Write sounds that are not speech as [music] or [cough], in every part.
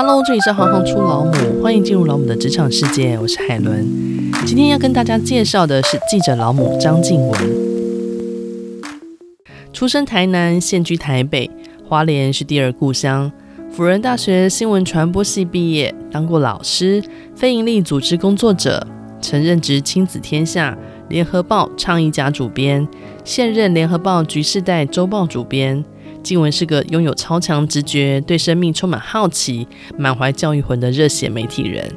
Hello，这里是行行出老母，欢迎进入老母的职场世界，我是海伦。今天要跟大家介绍的是记者老母张静文。出生台南，现居台北，花莲是第二故乡。辅仁大学新闻传播系毕业，当过老师、非营利组织工作者，曾任职亲子天下、联合报倡议家主编，现任联合报局世代周报主编。静文是个拥有超强直觉、对生命充满好奇、满怀教育魂的热血媒体人。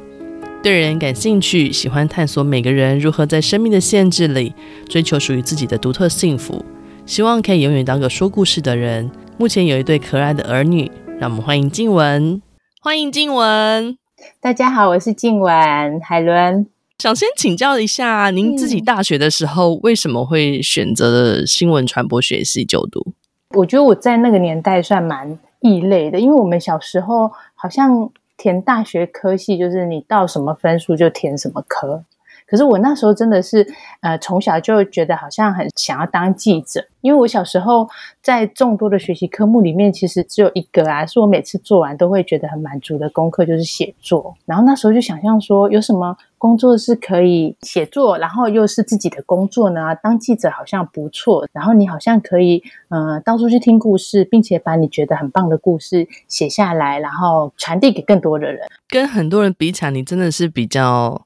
对人感兴趣，喜欢探索每个人如何在生命的限制里追求属于自己的独特幸福。希望可以永远当个说故事的人。目前有一对可爱的儿女，让我们欢迎静文。欢迎静文，大家好，我是静文海伦。想先请教一下，您自己大学的时候为什么会选择了新闻传播学系就读？我觉得我在那个年代算蛮异类的，因为我们小时候好像填大学科系，就是你到什么分数就填什么科。可是我那时候真的是，呃，从小就觉得好像很想要当记者，因为我小时候在众多的学习科目里面，其实只有一个啊，是我每次做完都会觉得很满足的功课，就是写作。然后那时候就想象说，有什么工作是可以写作，然后又是自己的工作呢？当记者好像不错，然后你好像可以，呃，到处去听故事，并且把你觉得很棒的故事写下来，然后传递给更多的人。跟很多人比起来，你真的是比较。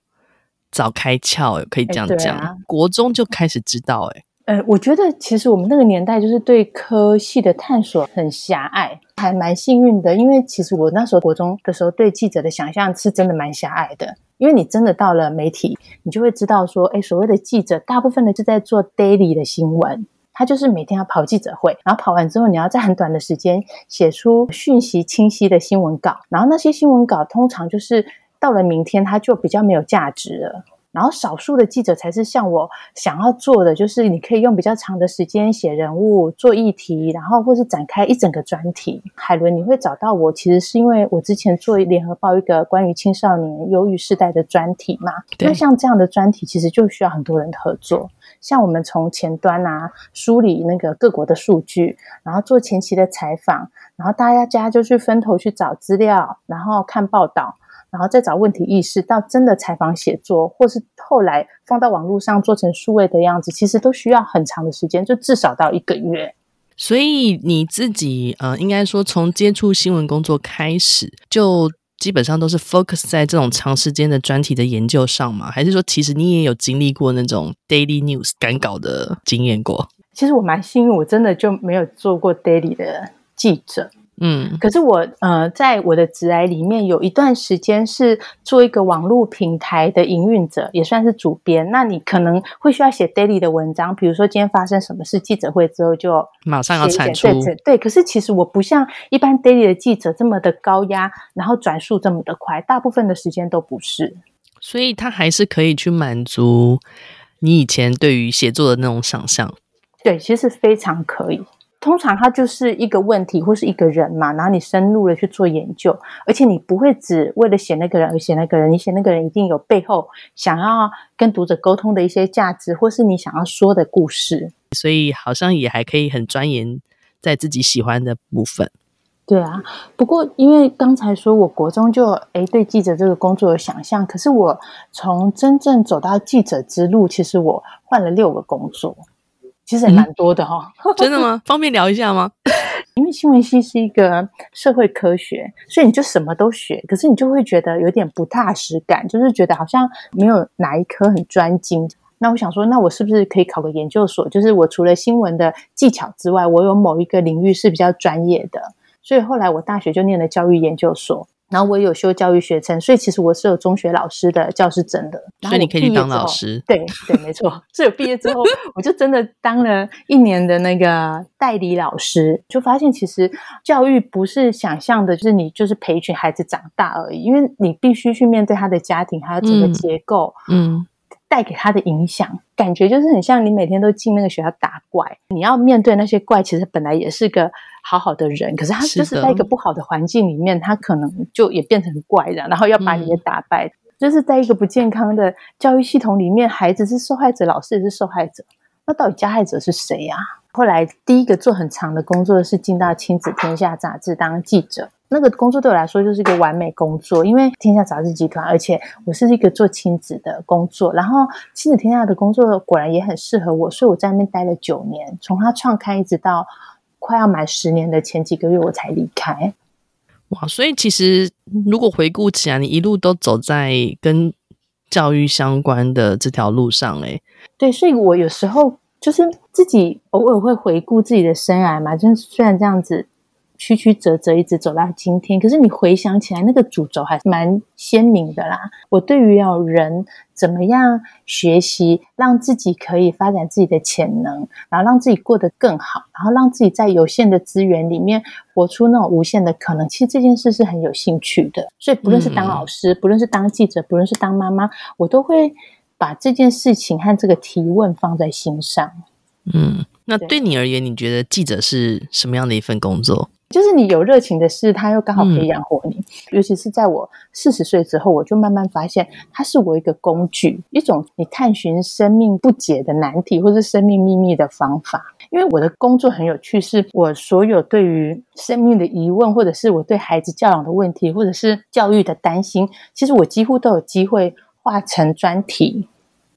早开窍，可以这样讲。欸啊、国中就开始知道，哎，呃，我觉得其实我们那个年代就是对科系的探索很狭隘，还蛮幸运的。因为其实我那时候国中的时候，对记者的想象是真的蛮狭隘的。因为你真的到了媒体，你就会知道说，哎，所谓的记者，大部分的就在做 daily 的新闻，他就是每天要跑记者会，然后跑完之后，你要在很短的时间写出讯息清晰的新闻稿，然后那些新闻稿通常就是。到了明天，它就比较没有价值了。然后少数的记者才是像我想要做的，就是你可以用比较长的时间写人物、做议题，然后或是展开一整个专题。海伦，你会找到我，其实是因为我之前做联合报一个关于青少年忧郁世代的专题嘛。那像这样的专题，其实就需要很多人的合作。像我们从前端啊梳理那个各国的数据，然后做前期的采访，然后大家家就去分头去找资料，然后看报道。然后再找问题意识，到真的采访写作，或是后来放到网络上做成数位的样子，其实都需要很长的时间，就至少到一个月。所以你自己呃，应该说从接触新闻工作开始，就基本上都是 focus 在这种长时间的专题的研究上吗？还是说其实你也有经历过那种 daily news 赶稿的经验过？其实我蛮幸运，我真的就没有做过 daily 的记者。嗯，可是我呃，在我的职涯里面有一段时间是做一个网络平台的营运者，也算是主编。那你可能会需要写 daily 的文章，比如说今天发生什么事，记者会之后就马上要产出。对对对，可是其实我不像一般 daily 的记者这么的高压，然后转速这么的快，大部分的时间都不是。所以他还是可以去满足你以前对于写作的那种想象。对，其实非常可以。通常它就是一个问题或是一个人嘛，然后你深入的去做研究，而且你不会只为了写那个人而写那个人，你写那个人一定有背后想要跟读者沟通的一些价值，或是你想要说的故事。所以好像也还可以很钻研在自己喜欢的部分。对啊，不过因为刚才说我国中就诶对记者这个工作有想象，可是我从真正走到记者之路，其实我换了六个工作。其实也蛮多的哈、真的吗？[laughs] 方便聊一下吗？因为新闻系是一个社会科学，所以你就什么都学，可是你就会觉得有点不踏实感，就是觉得好像没有哪一科很专精。那我想说，那我是不是可以考个研究所？就是我除了新闻的技巧之外，我有某一个领域是比较专业的。所以后来我大学就念了教育研究所。然后我也有修教育学程，所以其实我是有中学老师的教师证的。所以你可以去当老师。对对，没错。所以我毕业之后，我就真的当了一年的那个代理老师，就发现其实教育不是想象的，就是你就是陪一群孩子长大而已，因为你必须去面对他的家庭，还有整个结构，嗯，带给他的影响，感觉就是很像你每天都进那个学校打怪，你要面对那些怪，其实本来也是个。好好的人，可是他就是在一个不好的环境里面，他可能就也变成怪人，然后要把你也打败。嗯。就是在一个不健康的教育系统里面，孩子是受害者，老师也是受害者。那到底加害者是谁呀？后来第一个做很长的工作是进到亲子天下杂志当记者，那个工作对我来说就是一个完美工作，因为天下杂志集团，而且我是一个做亲子的工作，然后亲子天下的工作果然也很适合我，所以我在那边待了九年，从他创刊一直到快要满十年的前几个月我才离开。哇，所以其实如果回顾起来，你一路都走在跟教育相关的这条路上，诶，对，所以我有时候就是自己偶尔会回顾自己的生涯嘛，就是虽然这样子。曲曲折折一直走到今天，可是你回想起来，那个主轴还是蛮鲜明的啦。我对于要人怎么样学习，让自己可以发展自己的潜能，然后让自己过得更好，然后让自己在有限的资源里面活出那种无限的可能，其实这件事是很有兴趣的。所以不论是当老师，不论是当记者，不论是当妈妈，我都会把这件事情和这个提问放在心上。嗯，那对你而言，你觉得记者是什么样的一份工作？就是你有热情的事，它又刚好可以养活你。尤其是在我四十岁之后，我就慢慢发现，它是我一个工具，一种你探寻生命不解的难题，或是生命秘密的方法。因为我的工作很有趣，是我所有对于生命的疑问，或者是我对孩子教养的问题，或者是教育的担心，其实我几乎都有机会化成专题，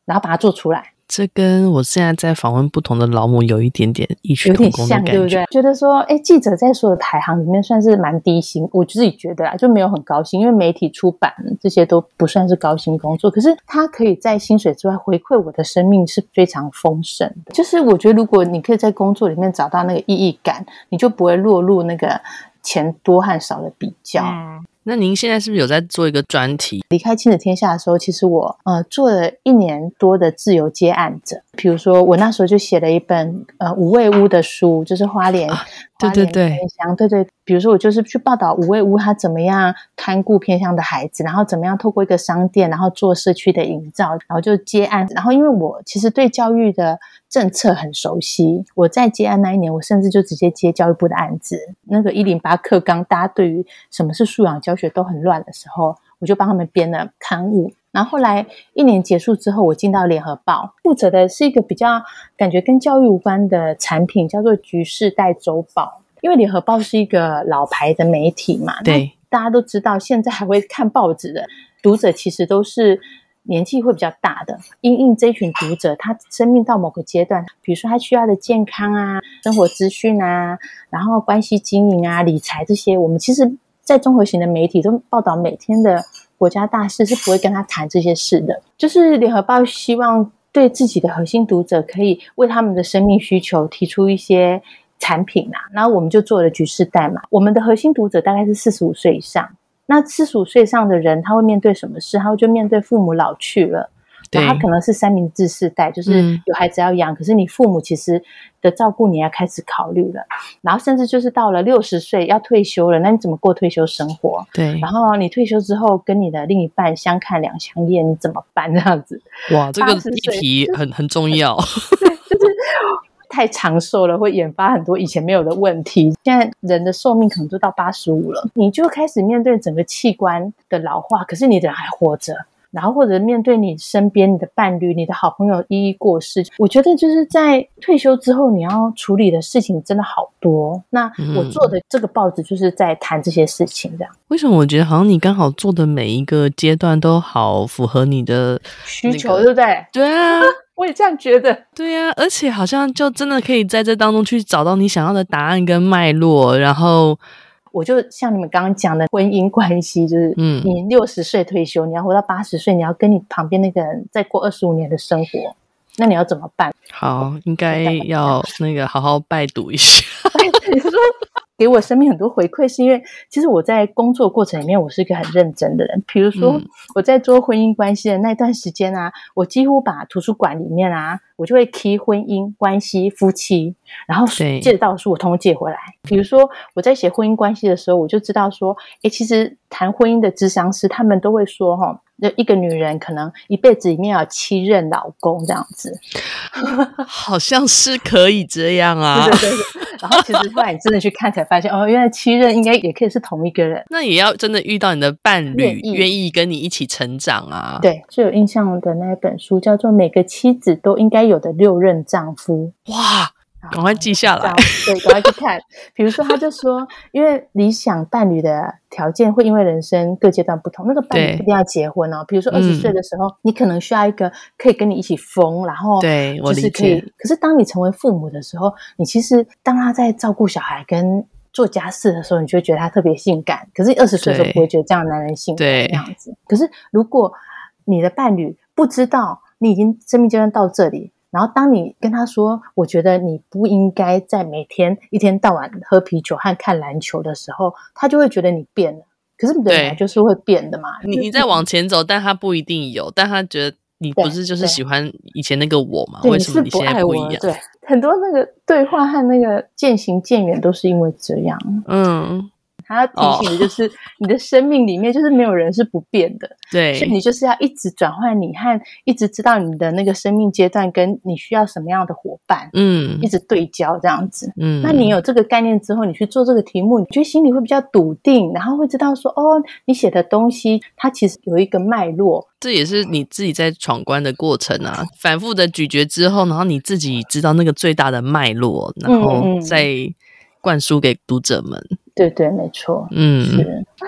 然后把它做出来。这跟我现在在访问不同的老母有一点点异曲同工的感觉，对不对？觉得说，哎，记者在所有台行里面算是蛮低薪，我自己觉得啊，就没有很高薪，因为媒体出版这些都不算是高薪工作。可是他可以在薪水之外回馈我的生命是非常丰盛的。就是我觉得，如果你可以在工作里面找到那个意义感，你就不会落入那个钱多和少的比较。嗯那您现在是不是有在做一个专题？离开亲子天下的时候，其实我呃做了一年多的自由接案者。比如说，我那时候就写了一本呃五味屋的书，就是花莲、啊，对对对，偏乡，对对。比如说，我就是去报道五味屋他怎么样看顾偏乡的孩子，然后怎么样透过一个商店，然后做社区的营造，然后就接案。然后因为我其实对教育的政策很熟悉，我在接案那一年，我甚至就直接接教育部的案子。那个一零八课纲，大家对于什么是素养教学都很乱的时候，我就帮他们编了刊物。然后后来一年结束之后，我进到联合报，负责的是一个比较感觉跟教育无关的产品，叫做《局世代周报》。因为联合报是一个老牌的媒体嘛，对，大家都知道，现在还会看报纸的读者其实都是年纪会比较大的。因应这群读者，他生命到某个阶段，比如说他需要的健康啊、生活资讯啊，然后关系经营啊、理财这些，我们其实，在综合型的媒体都报道每天的。国家大事是不会跟他谈这些事的，就是联合报希望对自己的核心读者可以为他们的生命需求提出一些产品啊，然后我们就做了局势代嘛。我们的核心读者大概是四十五岁以上，那四十五岁以上的人他会面对什么事？他会就面对父母老去了。对，他可能是三明治世代，就是有孩子要养，嗯，可是你父母其实的照顾你要开始考虑了，然后甚至就是到了六十岁要退休了，那你怎么过退休生活？对，然后你退休之后跟你的另一半相看两相厌，你怎么办？[laughs] 这样子，哇，这个议题很很重要，[laughs] 就是 [laughs] 太长寿了，会引发很多以前没有的问题。现在人的寿命可能都到八十五了，你就开始面对整个器官的老化，可是你的人还活着。然后或者面对你身边你的伴侣、你的好朋友一一过世，我觉得就是在退休之后你要处理的事情真的好多。那我做的这个报纸就是在谈这些事情，这样。为什么我觉得好像你刚好做的每一个阶段都好符合你的需求，对不对？对啊，[laughs] 我也这样觉得。对啊，而且好像就真的可以在这当中去找到你想要的答案跟脉络，然后。我就像你们刚刚讲的婚姻关系，就是，嗯，你六十岁退休，你要活到八十岁，你要跟你旁边那个人再过二十五年的生活，那你要怎么办？好，应该要那个好好拜读一下。你说 [laughs] 给我生命很多回馈，是因为其实我在工作过程里面，我是一个很认真的人。比如说我在做婚姻关系的那段时间啊，我几乎把图书馆里面啊，我就会 key 婚姻关系、夫妻，然后借得到的书我通通借回来。比如说我在写婚姻关系的时候，我就知道说，诶，其实谈婚姻的咨商师他们都会说，哈。那一个女人可能一辈子里面有七任老公这样子，[laughs] 好像是可以这样啊。对对对，然后其实后来你真的去看才发现，哦，原来七任应该也可以是同一个人。那也要真的遇到你的伴侣，愿意跟你一起成长啊。对，最有印象的那一本书叫做《每个妻子都应该有的六任丈夫》。哇，赶快记下来，对，赶快去看。比如说，他就说，因为理想伴侣的条件会因为人生各阶段不同，那个伴侣一定要结婚哦。比如说二十岁的时候，嗯，你可能需要一个可以跟你一起疯，然后对，我就是可以。可是当你成为父母的时候，你其实当他在照顾小孩跟做家事的时候，你就会觉得他特别性感。可是二十岁的时候不会觉得这样的男人性感这样子。可是如果你的伴侣不知道你已经生命阶段到这里。然后，当你跟他说“我觉得你不应该在每天一天到晚喝啤酒和看篮球”的时候，他就会觉得你变了。可是，本来就是会变的嘛。你你在往前走，但他不一定有，但他觉得你不是就是喜欢以前那个我吗？为什么你现在不一样？对，很多那个对话和那个渐行渐远都是因为这样。嗯。他要提醒的就是，你的生命里面就是没有人是不变的，[laughs] 对，所以你就是要一直转换你和一直知道你的那个生命阶段跟你需要什么样的伙伴，嗯，一直对焦这样子，嗯，那你有这个概念之后，你去做这个题目，你觉得心里会比较笃定，然后会知道说，哦，你写的东西它其实有一个脉络，这也是你自己在闯关的过程啊，反复的咀嚼之后，然后你自己知道那个最大的脉络，然后再灌输给读者们。对对，没错。嗯，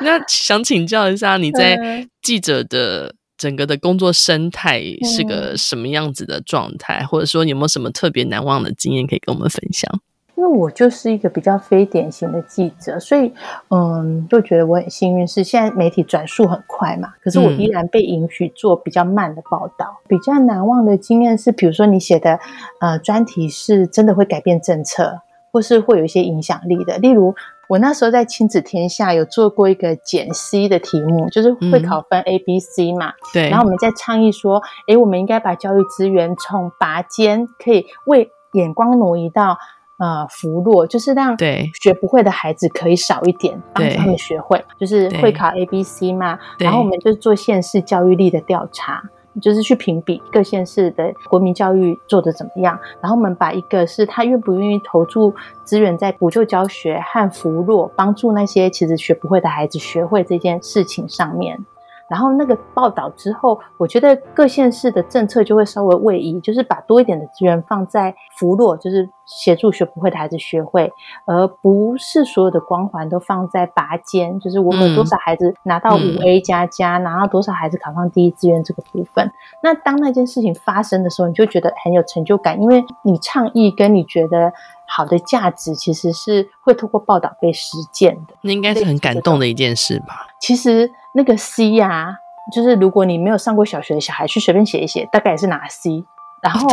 那想请教一下，你在记者的整个的工作生态是个什么样子的状态？嗯、或者说，有没有什么特别难忘的经验可以跟我们分享？因为我就是一个比较非典型的记者，所以嗯，就觉得我很幸运，是现在媒体转速很快嘛。可是我依然被允许做比较慢的报道。嗯、比较难忘的经验是，比如说你写的呃专题是真的会改变政策，或是会有一些影响力的，例如。我那时候在亲子天下有做过一个减 C 的题目，就是会考分 A、B、C 嘛。对。然后我们在倡议说，诶，我们应该把教育资源从拔尖，可以为眼光挪移到呃扶弱，就是让学不会的孩子可以少一点，帮助他们学会，就是会考 A、B、C 嘛。然后我们就做县市教育力的调查。就是去评比各县市的国民教育做的怎么样，然后我们把一个是他愿不愿意投注资源在补救教学和扶弱，帮助那些其实学不会的孩子学会这件事情上面。然后那个报道之后，我觉得各县市的政策就会稍微位移，就是把多一点的资源放在扶弱，就是协助学不会的孩子学会，而不是所有的光环都放在拔尖，就是我们有多少孩子拿到五 A 加加，拿到多少孩子考上第一志愿这个部分。那当那件事情发生的时候，你就觉得很有成就感，因为你倡议跟你觉得好的价值，其实是会透过报道被实践的。那应该是很感动的一件事吧？其实。那个 C 呀、啊，就是如果你没有上过小学的小孩去随便写一写，大概也是拿 C。然后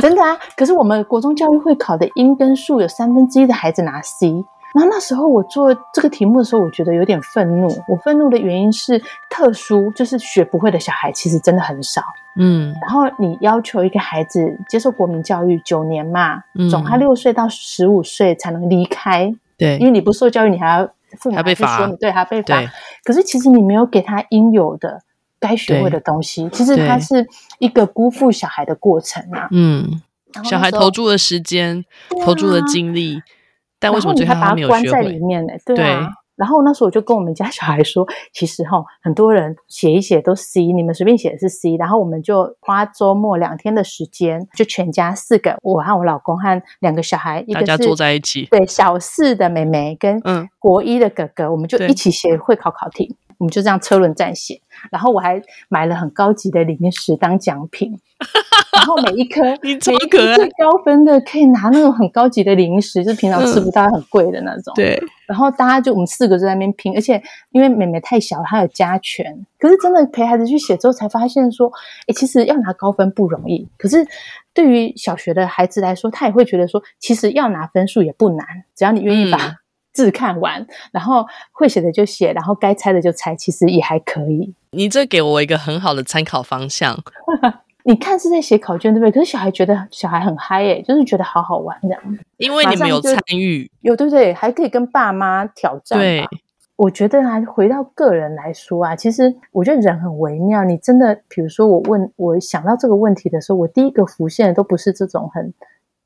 真的啊，可是我们国中教育会考的英跟数有三分之一的孩子拿 C。然后那时候我做这个题目的时候，我觉得有点愤怒。我愤怒的原因是特殊，就是学不会的小孩其实真的很少。嗯，然后你要求一个孩子接受国民教育九年嘛，嗯、总他六岁到十五岁才能离开。对，因为你不受教育，你还要。父母还是说你对他被罚，可是其实你没有给他应有的该学会的东西，其实他是一个辜负小孩的过程啊。嗯，小孩投注了时间，啊、投注了精力，但为什么最后他没有学会？关在里面呢？对啊。对然后那时候我就跟我们家小孩说，[laughs] 其实哈，很多人写一写都 C，你们随便写的是 C。然后我们就花周末两天的时间，就全家四个，我和我老公和两个小孩，一个是大家坐在一起，对，小四的妹妹跟国一的哥哥，嗯、我们就一起写会考考题，我们就这样车轮战写。然后我还买了很高级的零食当奖品。[laughs] 然后每一颗，每一颗最高分的可以拿那种很高级的零食，就是平常吃不到很贵的那种。对。然后大家就我们四个就在那边拼，而且因为妹妹太小，她有加权。可是真的陪孩子去写之后，才发现说，哎，其实要拿高分不容易。可是对于小学的孩子来说，他也会觉得说，其实要拿分数也不难，只要你愿意把字看完，然后会写的就写，然后该猜的就猜，其实也还可以。你这给我一个很好的参考方向。[laughs] 你看是在写考卷对不对？可是小孩觉得小孩很嗨诶，就是觉得好好玩这样。因为你们有参与，有对不对？还可以跟爸妈挑战。对，我觉得啊，回到个人来说啊，其实我觉得人很微妙。你真的，比如说我问我想到这个问题的时候，我第一个浮现的都不是这种很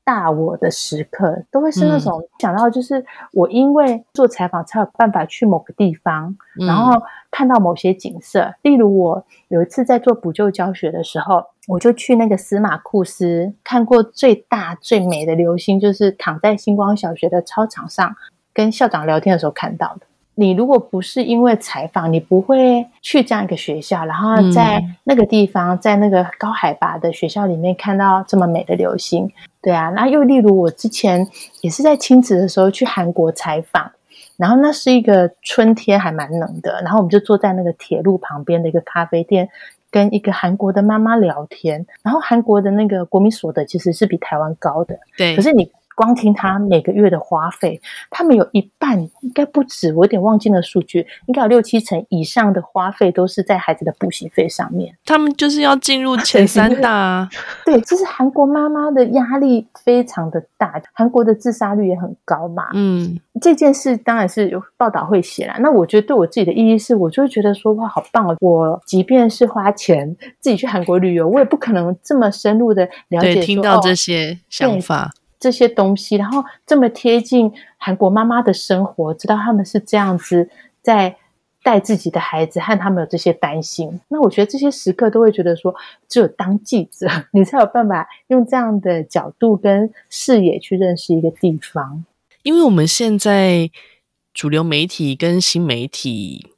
大我的时刻，都会是那种想到就是我因为做采访才有办法去某个地方，然后看到某些景色。例如我有一次在做补救教学的时候。我就去那个司马库斯看过最大最美的流星，就是躺在星光小学的操场上跟校长聊天的时候看到的。你如果不是因为采访，你不会去这样一个学校，然后在那个地方，在那个高海拔的学校里面看到这么美的流星，对啊。那又例如我之前也是在亲子的时候去韩国采访，然后那是一个春天，还蛮冷的，然后我们就坐在那个铁路旁边的一个咖啡店，跟一个韩国的妈妈聊天。然后韩国的那个国民所得其实是比台湾高的，对，可是你。光听他每个月的花费，他们有一半应该不止，我有点忘记了数据，应该有六七成以上的花费都是在孩子的补习费上面。他们就是要进入前三大啊。[laughs] 对，这是韩国妈妈的压力非常的大，韩国的自杀率也很高嘛。嗯，这件事当然是有报道会写啦。那我觉得对我自己的意义是，我就会觉得说哇，好棒哦！我即便是花钱自己去韩国旅游，我也不可能这么深入的了解，听到这些想法。这些东西，然后这么贴近韩国妈妈的生活，知道他们是这样子在带自己的孩子，和他们有这些担心。那我觉得这些时刻都会觉得说，只有当记者，[laughs] 你才有办法用这样的角度跟视野去认识一个地方。因为我们现在主流媒体跟新媒体。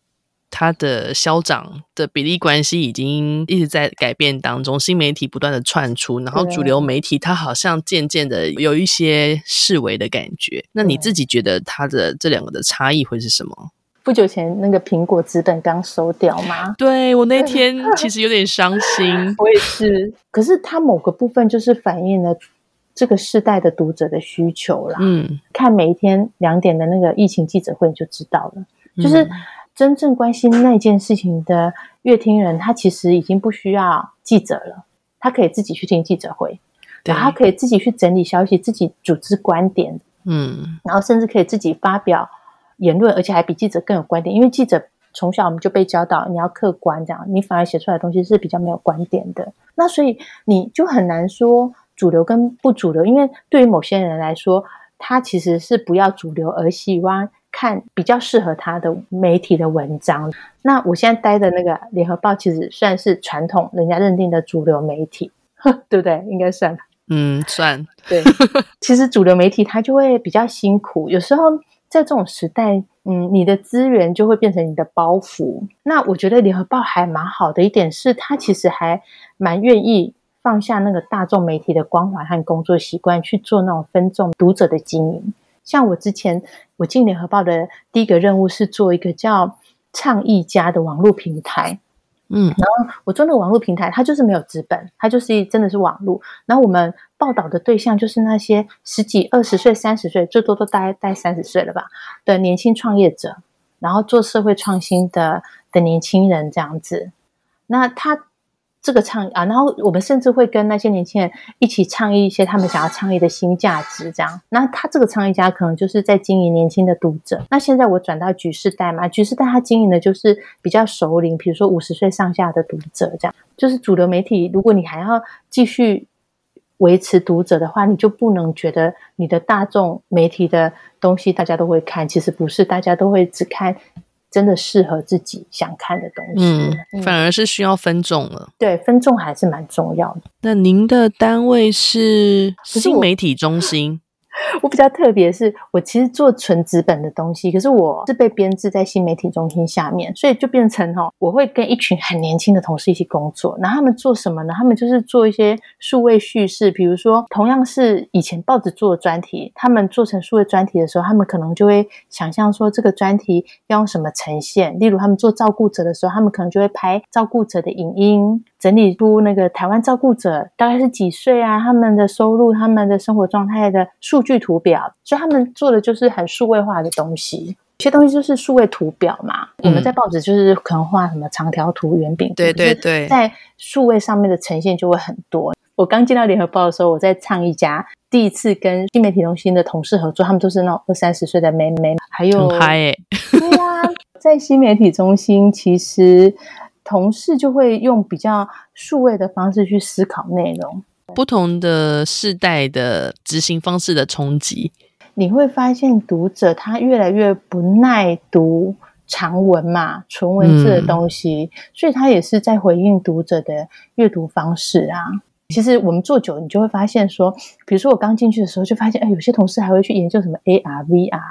它的消长的比例关系已经一直在改变当中，新媒体不断的窜出，然后主流媒体它好像渐渐的有一些式微的感觉。那你自己觉得它的这两个的差异会是什么？不久前那个苹果资本刚收掉吗？[laughs] 对，我那天 [laughs] 其实有点伤心，我也是。可是它某个部分就是反映了这个世代的读者的需求啦。嗯，看每一天两点的那个疫情记者会你就知道了，就是。嗯真正关心那件事情的乐听人，他其实已经不需要记者了，他可以自己去听记者会，然后他可以自己去整理消息，自己组织观点，嗯，然后甚至可以自己发表言论，而且还比记者更有观点，因为记者从小我们就被教导你要客观，这样你反而写出来的东西是比较没有观点的。那所以你就很难说主流跟不主流，因为对于某些人来说，他其实是不要主流而希望。看比较适合他的媒体的文章。那我现在待的那个联合报，其实算是传统人家认定的主流媒体，[laughs] 对不对？应该算。嗯，算。对，[laughs] 其实主流媒体它就会比较辛苦。有时候在这种时代，嗯，你的资源就会变成你的包袱。那我觉得联合报还蛮好的一点是，它其实还蛮愿意放下那个大众媒体的光环和工作习惯，去做那种分众读者的经营。像我之前，我进联合报的第一个任务是做一个叫“倡议家”的网络平台，嗯，然后我做那个网络平台，它就是没有资本，它就是真的是网络。然后我们报道的对象就是那些十几、二十岁、三十岁，最多都大概大概三十岁了吧的年轻创业者，然后做社会创新的的年轻人这样子。那他。这个倡议啊，然后我们甚至会跟那些年轻人一起倡议一些他们想要倡议的新价值，这样。那他这个倡议家可能就是在经营年轻的读者。那现在我转到橘世代嘛，橘世代他经营的就是比较熟龄，比如说五十岁上下的读者，这样。就是主流媒体，如果你还要继续维持读者的话，你就不能觉得你的大众媒体的东西大家都会看，其实不是，大家都会只看。真的适合自己想看的东西，嗯，反而是需要分众了。对，分众还是蛮重要的。那您的单位是新媒体中心？我比较特别，是我其实做纯纸本的东西，可是我是被编制在新媒体中心下面，所以就变成哈，我会跟一群很年轻的同事一起工作。那他们做什么呢？他们就是做一些数位叙事，比如说同样是以前报纸做的专题，他们做成数位专题的时候，他们可能就会想象说这个专题要用什么呈现。例如他们做照顾者的时候，他们可能就会拍照顾者的影音。整理出那个台湾照顾者大概是几岁啊？他们的收入、他们的生活状态的数据图表，所以他们做的就是很数位化的东西。有些东西就是数位图表嘛。嗯、我们在报纸就是可能画什么长条图、圆饼图，对对对，在数位上面的呈现就会很多。我刚进到联合报的时候，我在唱一家第一次跟新媒体中心的同事合作，他们都是那种二三十岁的妹妹，还有很嗨耶，对呀、啊，在新媒体中心其实。同事就会用比较数位的方式去思考内容，不同的世代的执行方式的冲击，你会发现读者他越来越不耐读长文嘛，纯文字的东西，嗯、所以他也是在回应读者的阅读方式啊。其实我们做久了，你就会发现说，比如说我刚进去的时候，就发现，哎，有些同事还会去研究什么 AR、VR，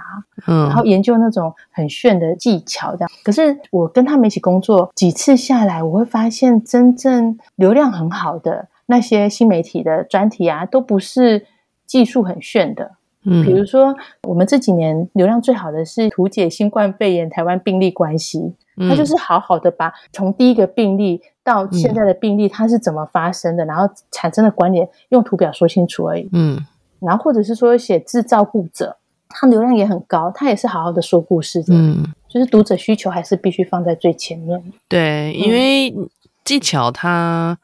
嗯，然后研究那种很炫的技巧这样。可是我跟他们一起工作几次下来，我会发现，真正流量很好的那些新媒体的专题啊，都不是技术很炫的。嗯，比如说我们这几年流量最好的是图解新冠肺炎台湾病例关系。它就是好好的把从第一个病例到现在的病例，它是怎么发生的，嗯、然后产生的关联，用图表说清楚而已。嗯，然后或者是说写自照顾者，他流量也很高，他也是好好的说故事的。嗯，就是读者需求还是必须放在最前面。对，因为技巧它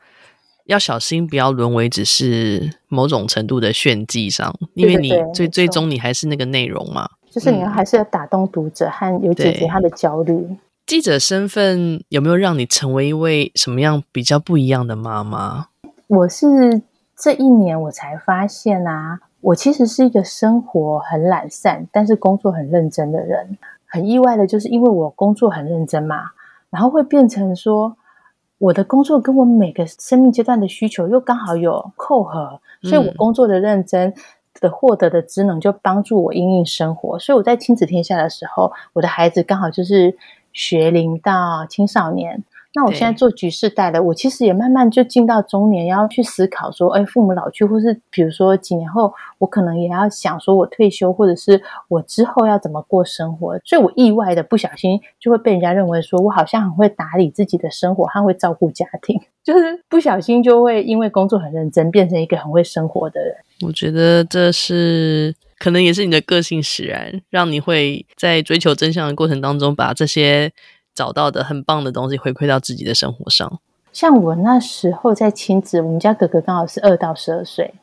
要小心，不要沦为只是某种程度的炫技上，因为你最最终你还是那个内容嘛。就是你要还是要打动读者和有解决他的焦虑。记者身份有没有让你成为一位什么样比较不一样的妈妈？我是这一年我才发现啊，我其实是一个生活很懒散，但是工作很认真的人。很意外的就是因为我工作很认真嘛，然后会变成说我的工作跟我每个生命阶段的需求又刚好有扣合，所以我工作的认真的获得的职能就帮助我应应生活。所以我在亲子天下的时候，我的孩子刚好就是。学龄到青少年，那我现在做局世代了，我其实也慢慢就进到中年，要去思考说，哎，父母老去，或是比如说几年后，我可能也要想说，我退休，或者是我之后要怎么过生活。所以我意外的不小心就会被人家认为说我好像很会打理自己的生活，还会照顾家庭，[laughs] 就是不小心就会因为工作很认真，变成一个很会生活的人。我觉得这是。可能也是你的个性使然，让你会在追求真相的过程当中，把这些找到的很棒的东西回馈到自己的生活上。像我那时候在亲子，我们家哥哥刚好是二到十二岁。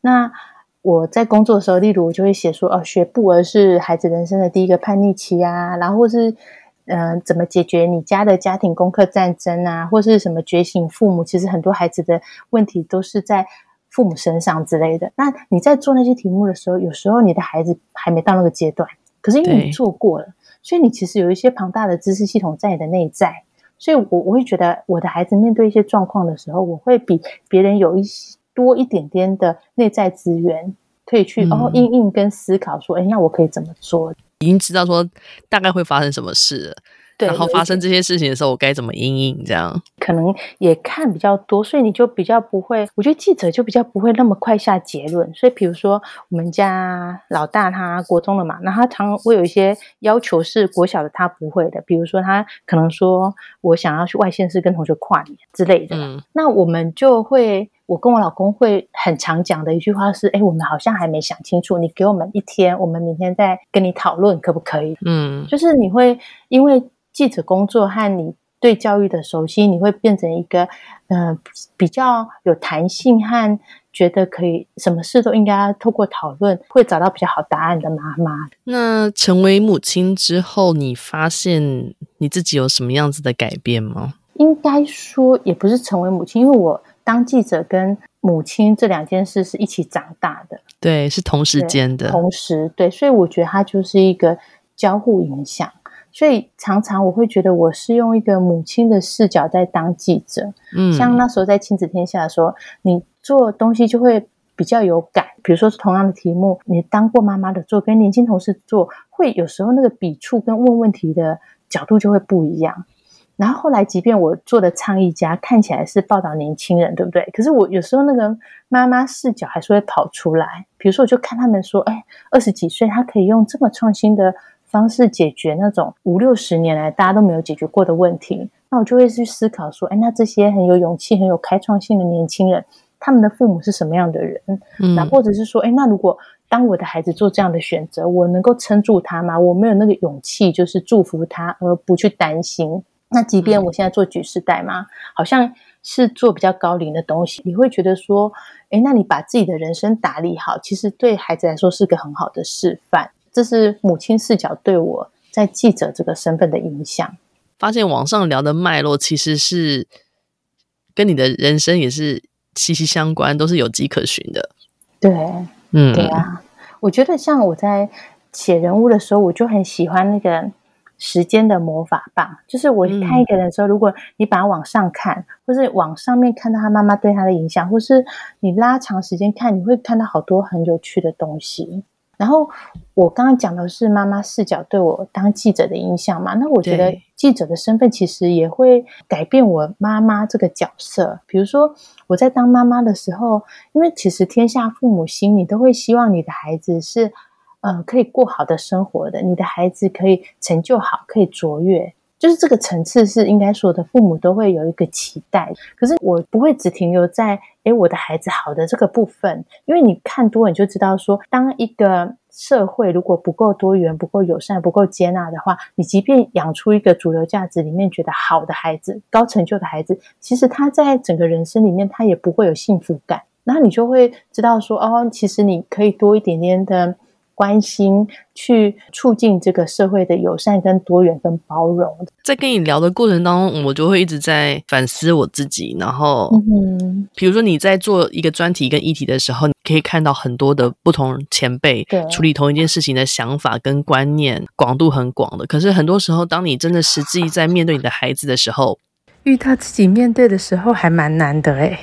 那我在工作的时候，例如我就会写说，哦，学步儿是孩子人生的第一个叛逆期啊，然后是嗯、怎么解决你家的家庭功课战争啊，或是什么觉醒父母，其实很多孩子的问题都是在。父母身上之类的，那你在做那些题目的时候，有时候你的孩子还没到那个阶段，可是因为你做过了，所以你其实有一些庞大的知识系统在你的内在，所以我我会觉得我的孩子面对一些状况的时候，我会比别人有一些多一点点的内在资源，可以去然后应应跟思考说，哎、嗯，那我可以怎么做？已经知道说大概会发生什么事了。对，然后发生这些事情的时候，我该怎么应应？这样可能也看比较多，所以你就比较不会。我觉得记者就比较不会那么快下结论。所以，比如说我们家老大他国中了嘛，那他常会有一些要求是国小的他不会的。比如说他可能说我想要去外县市跟同学跨年之类的。嗯，那我们就会，我跟我老公会很常讲的一句话是：哎，我们好像还没想清楚，你给我们一天，我们明天再跟你讨论，可不可以？嗯，就是你会因为。记者工作和你对教育的熟悉，你会变成一个嗯、呃、比较有弹性和觉得可以什么事都应该透过讨论会找到比较好答案的妈妈。那成为母亲之后，你发现你自己有什么样子的改变吗？应该说也不是成为母亲，因为我当记者跟母亲这两件事是一起长大的，对，是同时间的，同时对，所以我觉得它就是一个交互影响。所以常常我会觉得我是用一个母亲的视角在当记者，嗯，像那时候在亲子天下的时候，你做东西就会比较有感。比如说同样的题目，你当过妈妈的做跟年轻同事做，会有时候那个笔触跟问问题的角度就会不一样。然后后来，即便我做的倡议家看起来是报道年轻人，对不对？可是我有时候那个妈妈视角还是会跑出来。比如说，我就看他们说，哎，二十几岁他可以用这么创新的。方式解决那种五六十年来大家都没有解决过的问题，那我就会去思考说，哎，那这些很有勇气、很有开创性的年轻人，他们的父母是什么样的人？嗯，那或者是说，哎，那如果当我的孩子做这样的选择，我能够撑住他吗？我没有那个勇气，就是祝福他，而不去担心。那即便我现在做举世代嘛，好像是做比较高龄的东西，你会觉得说，哎，那你把自己的人生打理好，其实对孩子来说是个很好的示范。这是母亲视角对我在记者这个身份的影响。发现网上聊的脉络其实是跟你的人生也是息息相关，都是有迹可循的。对，嗯，对啊。我觉得像我在写人物的时候，我就很喜欢那个时间的魔法棒，就是我看一个人的时候，嗯、如果你把它往上看，或是往上面看到他妈妈对他的影响，或是你拉长时间看，你会看到好多很有趣的东西。然后我刚刚讲的是妈妈视角对我当记者的影响嘛，那我觉得记者的身份其实也会改变我妈妈这个角色。比如说我在当妈妈的时候，因为其实天下父母心，你都会希望你的孩子是呃可以过好的生活的，你的孩子可以成就好，可以卓越。就是这个层次是应该说的，父母都会有一个期待。可是我不会只停留在诶我的孩子好的这个部分，因为你看多，你就知道说，当一个社会如果不够多元、不够友善、不够接纳的话，你即便养出一个主流价值里面觉得好的孩子、高成就的孩子，其实他在整个人生里面他也不会有幸福感。然后你就会知道说，哦，其实你可以多一点点的。关心去促进这个社会的友善跟多元跟包容。在跟你聊的过程当中，我就会一直在反思我自己。然后，嗯，比如说你在做一个专题跟议题的时候，你可以看到很多的不同前辈处理同一件事情的想法跟观念广度很广的。可是很多时候，当你真的实际在面对你的孩子的时候，遇到自己面对的时候，还蛮难的诶。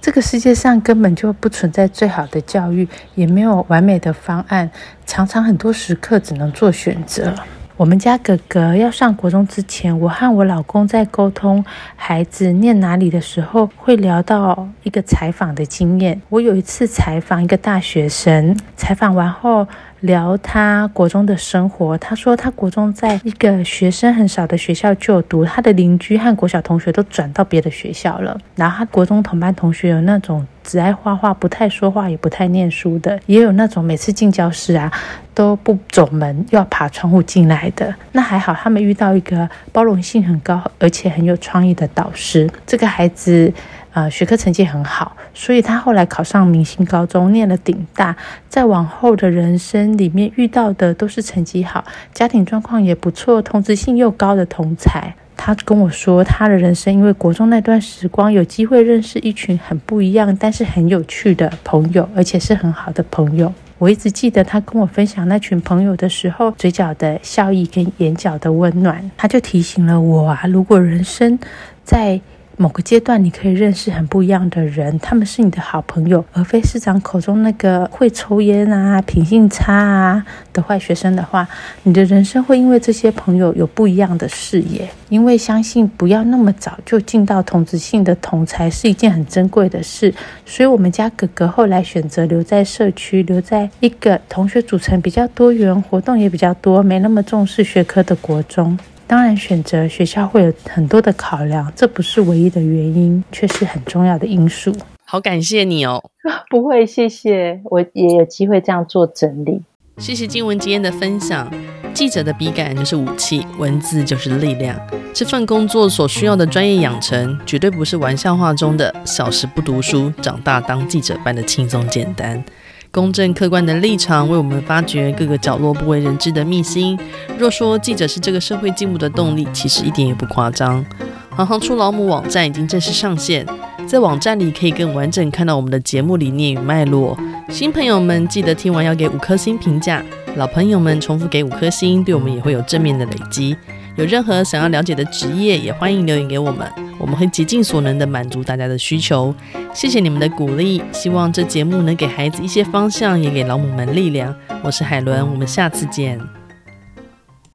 这个世界上根本就不存在最好的教育，也没有完美的方案，常常很多时刻只能做选择。我们家哥哥要上国中之前，我和我老公在沟通孩子念哪里的时候，会聊到一个采访的经验。我有一次采访一个大学生，采访完后，聊他国中的生活，他说他国中在一个学生很少的学校就读，他的邻居和国小同学都转到别的学校了。然后他国中同班同学有那种只爱画画、不太说话、也不太念书的，也有那种每次进教室啊都不走门，要爬窗户进来的。那还好，他们遇到一个包容性很高而且很有创意的导师。这个孩子。呃，学科成绩很好，所以他后来考上明星高中，念了顶大，在往后的人生里面遇到的都是成绩好、家庭状况也不错、同质性又高的同才。他跟我说，他的人生因为国中那段时光，有机会认识一群很不一样，但是很有趣的朋友，而且是很好的朋友。我一直记得他跟我分享那群朋友的时候，嘴角的笑意跟眼角的温暖，他就提醒了我啊，如果人生在某个阶段，你可以认识很不一样的人，他们是你的好朋友，而非市长口中那个会抽烟啊、品性差啊的坏学生的话，你的人生会因为这些朋友有不一样的视野。因为相信不要那么早就进到同质性的同才是一件很珍贵的事，所以我们家哥哥后来选择留在社区，留在一个同学组成比较多元、活动也比较多、没那么重视学科的国中。当然，选择学校会有很多的考量，这不是唯一的原因，却是很重要的因素。好，感谢你哦。[laughs] 不会，谢谢，我也有机会这样做整理。谢谢静文今天的分享。记者的笔杆就是武器，文字就是力量。这份工作所需要的专业养成，绝对不是玩笑话中的小时不读书，长大当记者般的轻松简单。公正客观的立场，为我们发掘各个角落不为人知的秘辛。若说记者是这个社会进步的动力，其实一点也不夸张。行行出老母网站已经正式上线，在网站里可以更完整看到我们的节目理念与脉络。新朋友们记得听完要给五颗星评价，老朋友们重复给五颗星，对我们也会有正面的累积。有任何想要了解的职业，也欢迎留言给我们，我们会竭尽所能的满足大家的需求。谢谢你们的鼓励，希望这节目能给孩子一些方向，也给老母们力量。我是海伦，我们下次见。